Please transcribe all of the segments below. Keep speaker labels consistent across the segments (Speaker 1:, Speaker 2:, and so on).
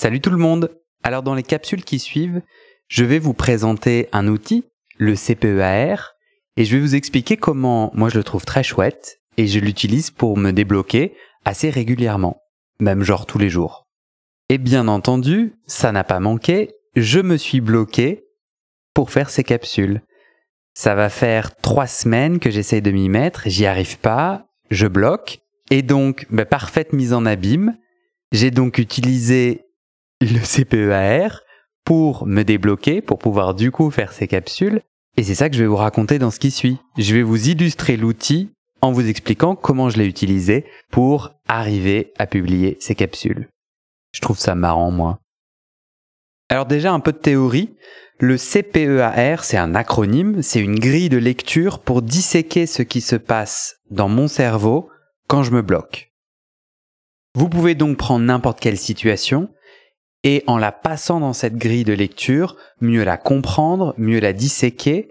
Speaker 1: Salut tout le monde Alors dans les capsules qui suivent, je vais vous présenter un outil, le CPEAR, et je vais vous expliquer comment moi je le trouve très chouette et je l'utilise pour me débloquer assez régulièrement, même genre tous les jours. Et bien entendu, ça n'a pas manqué, je me suis bloqué pour faire ces capsules. Ça va faire trois semaines que j'essaye de m'y mettre, j'y arrive pas, je bloque, et donc, bah, parfaite mise en abîme, j'ai donc utilisé le CPEAR pour me débloquer, pour pouvoir du coup faire ces capsules. Et c'est ça que je vais vous raconter dans ce qui suit. Je vais vous illustrer l'outil en vous expliquant comment je l'ai utilisé pour arriver à publier ces capsules. Je trouve ça marrant, moi. Alors déjà un peu de théorie. Le CPEAR, c'est un acronyme, c'est une grille de lecture pour disséquer ce qui se passe dans mon cerveau quand je me bloque. Vous pouvez donc prendre n'importe quelle situation et en la passant dans cette grille de lecture, mieux la comprendre, mieux la disséquer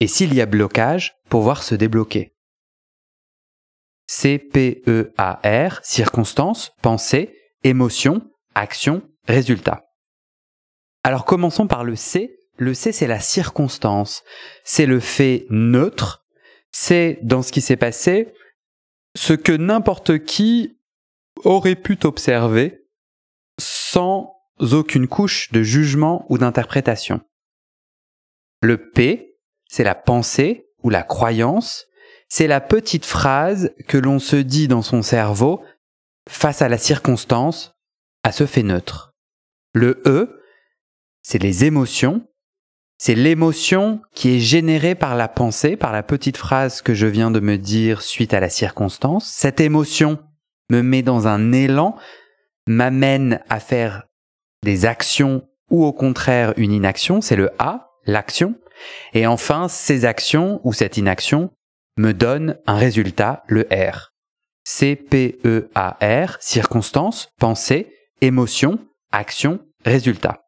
Speaker 1: et s'il y a blocage, pouvoir se débloquer. C-P-E-A-R, circonstance, pensée, émotion, action, résultat. Alors commençons par le C. Le C, c'est la circonstance. C'est le fait neutre. C'est, dans ce qui s'est passé, ce que n'importe qui aurait pu observer sans aucune couche de jugement ou d'interprétation. Le P, c'est la pensée ou la croyance, c'est la petite phrase que l'on se dit dans son cerveau face à la circonstance, à ce fait neutre. Le E, c'est les émotions, c'est l'émotion qui est générée par la pensée, par la petite phrase que je viens de me dire suite à la circonstance. Cette émotion me met dans un élan, m'amène à faire des actions ou au contraire une inaction, c'est le A, l'action. Et enfin, ces actions ou cette inaction me donnent un résultat, le R. C-P-E-A-R, circonstance, pensée, émotion, action, résultat.